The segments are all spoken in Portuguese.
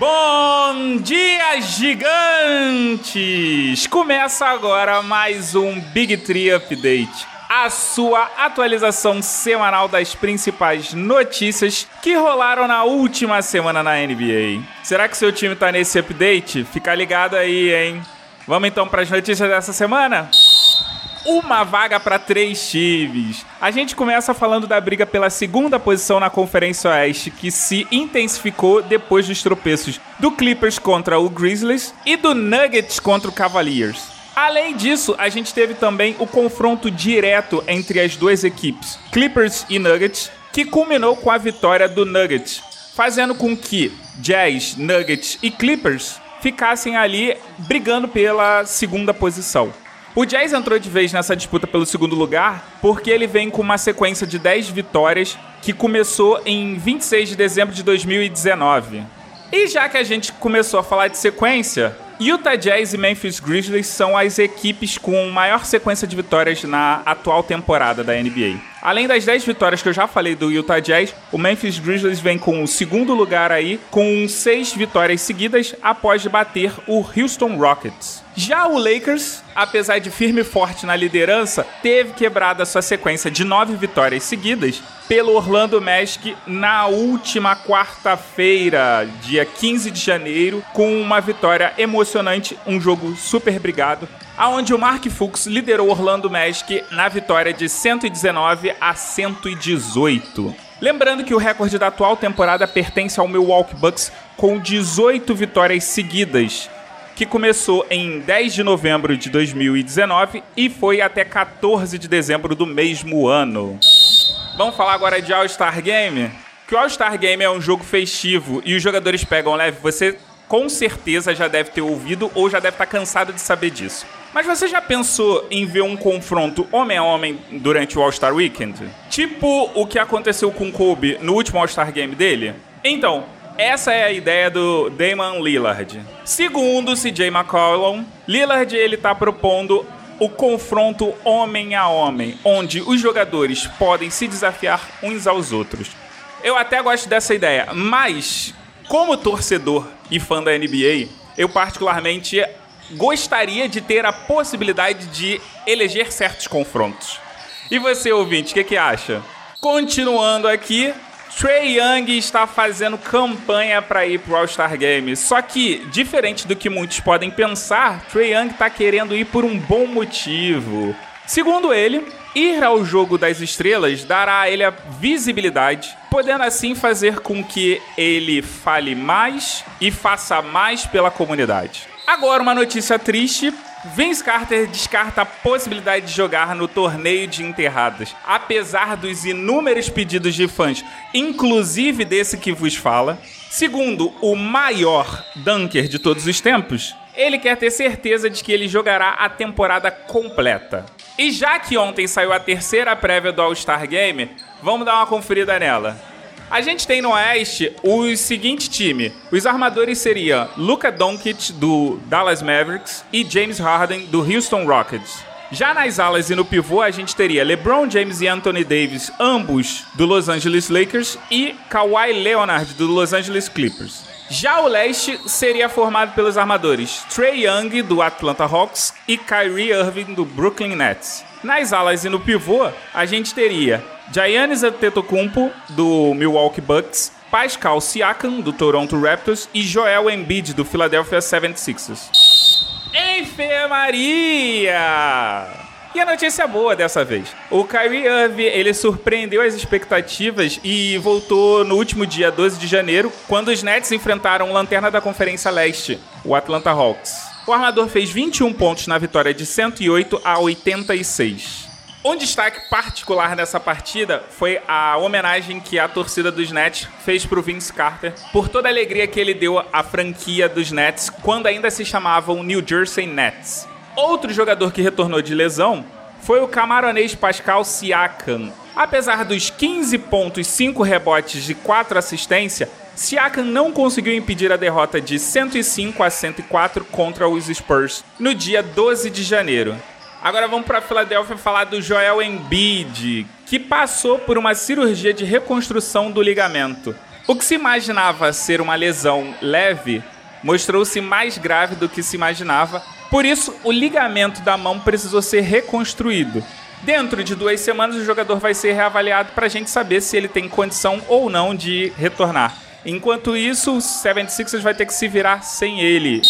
Bom dia, gigantes! Começa agora mais um Big Tree Update. A sua atualização semanal das principais notícias que rolaram na última semana na NBA. Será que seu time tá nesse update? Fica ligado aí, hein? Vamos então para as notícias dessa semana? Uma vaga para três times. A gente começa falando da briga pela segunda posição na Conferência Oeste, que se intensificou depois dos tropeços do Clippers contra o Grizzlies e do Nuggets contra o Cavaliers. Além disso, a gente teve também o confronto direto entre as duas equipes, Clippers e Nuggets, que culminou com a vitória do Nuggets, fazendo com que Jazz, Nuggets e Clippers ficassem ali brigando pela segunda posição. O Jazz entrou de vez nessa disputa pelo segundo lugar porque ele vem com uma sequência de 10 vitórias que começou em 26 de dezembro de 2019. E já que a gente começou a falar de sequência, Utah Jazz e Memphis Grizzlies são as equipes com maior sequência de vitórias na atual temporada da NBA. Além das 10 vitórias que eu já falei do Utah Jazz, o Memphis Grizzlies vem com o segundo lugar aí, com 6 vitórias seguidas após bater o Houston Rockets. Já o Lakers, apesar de firme e forte na liderança, teve quebrado a sua sequência de nove vitórias seguidas pelo Orlando Magic na última quarta-feira, dia 15 de janeiro, com uma vitória emocionante, um jogo super brigado, aonde o Mark Fuchs liderou o Orlando Magic na vitória de 119 a 118. Lembrando que o recorde da atual temporada pertence ao Milwaukee Bucks com 18 vitórias seguidas que começou em 10 de novembro de 2019 e foi até 14 de dezembro do mesmo ano. Vamos falar agora de All-Star Game? Que o All-Star Game é um jogo festivo e os jogadores pegam leve, você com certeza já deve ter ouvido ou já deve estar cansado de saber disso. Mas você já pensou em ver um confronto homem a homem durante o All-Star Weekend? Tipo o que aconteceu com Kobe no último All-Star Game dele? Então, essa é a ideia do Damon Lillard. Segundo CJ McCollum, Lillard ele tá propondo o confronto homem a homem, onde os jogadores podem se desafiar uns aos outros. Eu até gosto dessa ideia, mas como torcedor e fã da NBA, eu particularmente gostaria de ter a possibilidade de eleger certos confrontos. E você, ouvinte, o que, que acha? Continuando aqui, Trey Young está fazendo campanha para ir pro All-Star Game. Só que, diferente do que muitos podem pensar, Trey Young está querendo ir por um bom motivo. Segundo ele, ir ao jogo das estrelas dará a ele a visibilidade, podendo assim fazer com que ele fale mais e faça mais pela comunidade. Agora, uma notícia triste Vince Carter descarta a possibilidade de jogar no torneio de enterradas, apesar dos inúmeros pedidos de fãs, inclusive desse que vos fala. Segundo o maior dunker de todos os tempos, ele quer ter certeza de que ele jogará a temporada completa. E já que ontem saiu a terceira prévia do All-Star Game, vamos dar uma conferida nela. A gente tem no Oeste o seguinte time. Os armadores seriam Luka Doncic, do Dallas Mavericks, e James Harden, do Houston Rockets. Já nas alas e no pivô, a gente teria LeBron James e Anthony Davis, ambos do Los Angeles Lakers, e Kawhi Leonard, do Los Angeles Clippers. Já o leste seria formado pelos armadores Trey Young, do Atlanta Hawks, e Kyrie Irving, do Brooklyn Nets. Nas alas e no pivô, a gente teria Giannis Antetokounmpo, do Milwaukee Bucks, Pascal Siakam, do Toronto Raptors, e Joel Embiid, do Philadelphia 76ers. Enfermaria! E a notícia boa dessa vez. O Kyrie Irving, ele surpreendeu as expectativas e voltou no último dia 12 de janeiro, quando os Nets enfrentaram o lanterna da Conferência Leste, o Atlanta Hawks. O armador fez 21 pontos na vitória de 108 a 86. Um destaque particular nessa partida foi a homenagem que a torcida dos Nets fez para o Vince Carter por toda a alegria que ele deu à franquia dos Nets quando ainda se chamavam New Jersey Nets. Outro jogador que retornou de lesão foi o camaronês Pascal Siakam. Apesar dos 15 pontos, 5 rebotes e 4 assistências, Siakam não conseguiu impedir a derrota de 105 a 104 contra os Spurs no dia 12 de janeiro. Agora vamos para Filadélfia falar do Joel Embiid, que passou por uma cirurgia de reconstrução do ligamento. O que se imaginava ser uma lesão leve mostrou-se mais grave do que se imaginava, por isso o ligamento da mão precisou ser reconstruído. Dentro de duas semanas, o jogador vai ser reavaliado para a gente saber se ele tem condição ou não de retornar. Enquanto isso, o 76ers vai ter que se virar sem ele.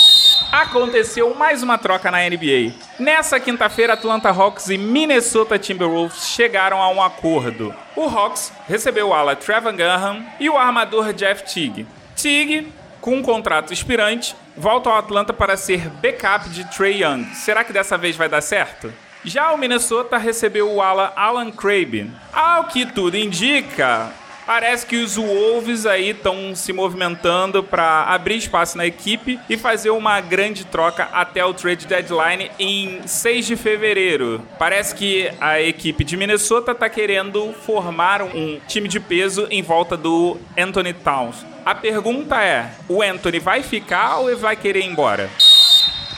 Aconteceu mais uma troca na NBA. Nessa quinta-feira, Atlanta Hawks e Minnesota Timberwolves chegaram a um acordo. O Hawks recebeu o ala Trevor Graham e o armador Jeff Teague. Teague, com um contrato expirante, volta ao Atlanta para ser backup de Trey Young. Será que dessa vez vai dar certo? Já o Minnesota recebeu o ala Alan Crabb. Ao que tudo indica, Parece que os Wolves aí estão se movimentando para abrir espaço na equipe e fazer uma grande troca até o trade deadline em 6 de fevereiro. Parece que a equipe de Minnesota está querendo formar um time de peso em volta do Anthony Towns. A pergunta é: o Anthony vai ficar ou vai querer ir embora?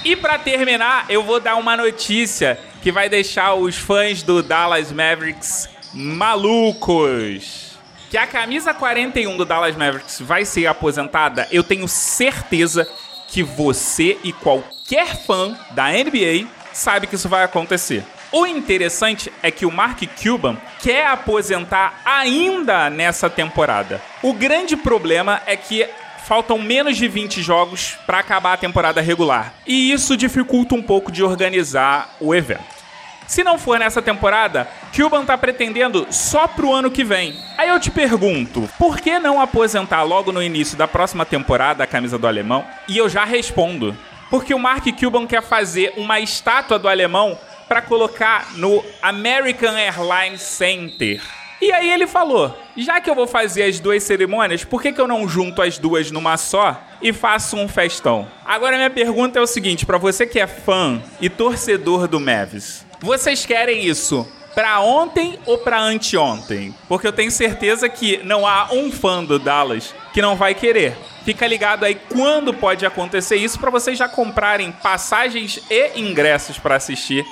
E para terminar, eu vou dar uma notícia que vai deixar os fãs do Dallas Mavericks malucos que a camisa 41 do Dallas Mavericks vai ser aposentada, eu tenho certeza que você e qualquer fã da NBA sabe que isso vai acontecer. O interessante é que o Mark Cuban quer aposentar ainda nessa temporada. O grande problema é que faltam menos de 20 jogos para acabar a temporada regular, e isso dificulta um pouco de organizar o evento. Se não for nessa temporada, Cuban tá pretendendo só pro ano que vem. Aí eu te pergunto, por que não aposentar logo no início da próxima temporada a camisa do alemão? E eu já respondo. Porque o Mark Cuban quer fazer uma estátua do alemão para colocar no American Airlines Center. E aí ele falou: já que eu vou fazer as duas cerimônias, por que, que eu não junto as duas numa só e faço um festão? Agora minha pergunta é o seguinte, para você que é fã e torcedor do Mavis, vocês querem isso para ontem ou para anteontem? Porque eu tenho certeza que não há um fã do Dallas que não vai querer. Fica ligado aí quando pode acontecer isso para vocês já comprarem passagens e ingressos para assistir.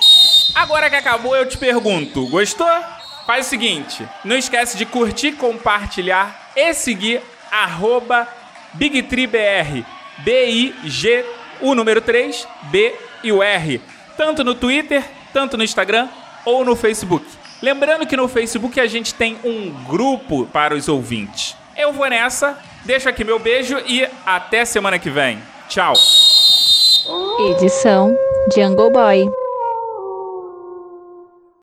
Agora que acabou, eu te pergunto, gostou? Faz o seguinte, não esquece de curtir, compartilhar e seguir arroba BigTreeBR. B-I-G, o número 3, B e o R. Tanto no Twitter tanto no Instagram ou no Facebook. Lembrando que no Facebook a gente tem um grupo para os ouvintes. Eu vou nessa, deixo aqui meu beijo e até semana que vem. Tchau. Edição Jungle Boy.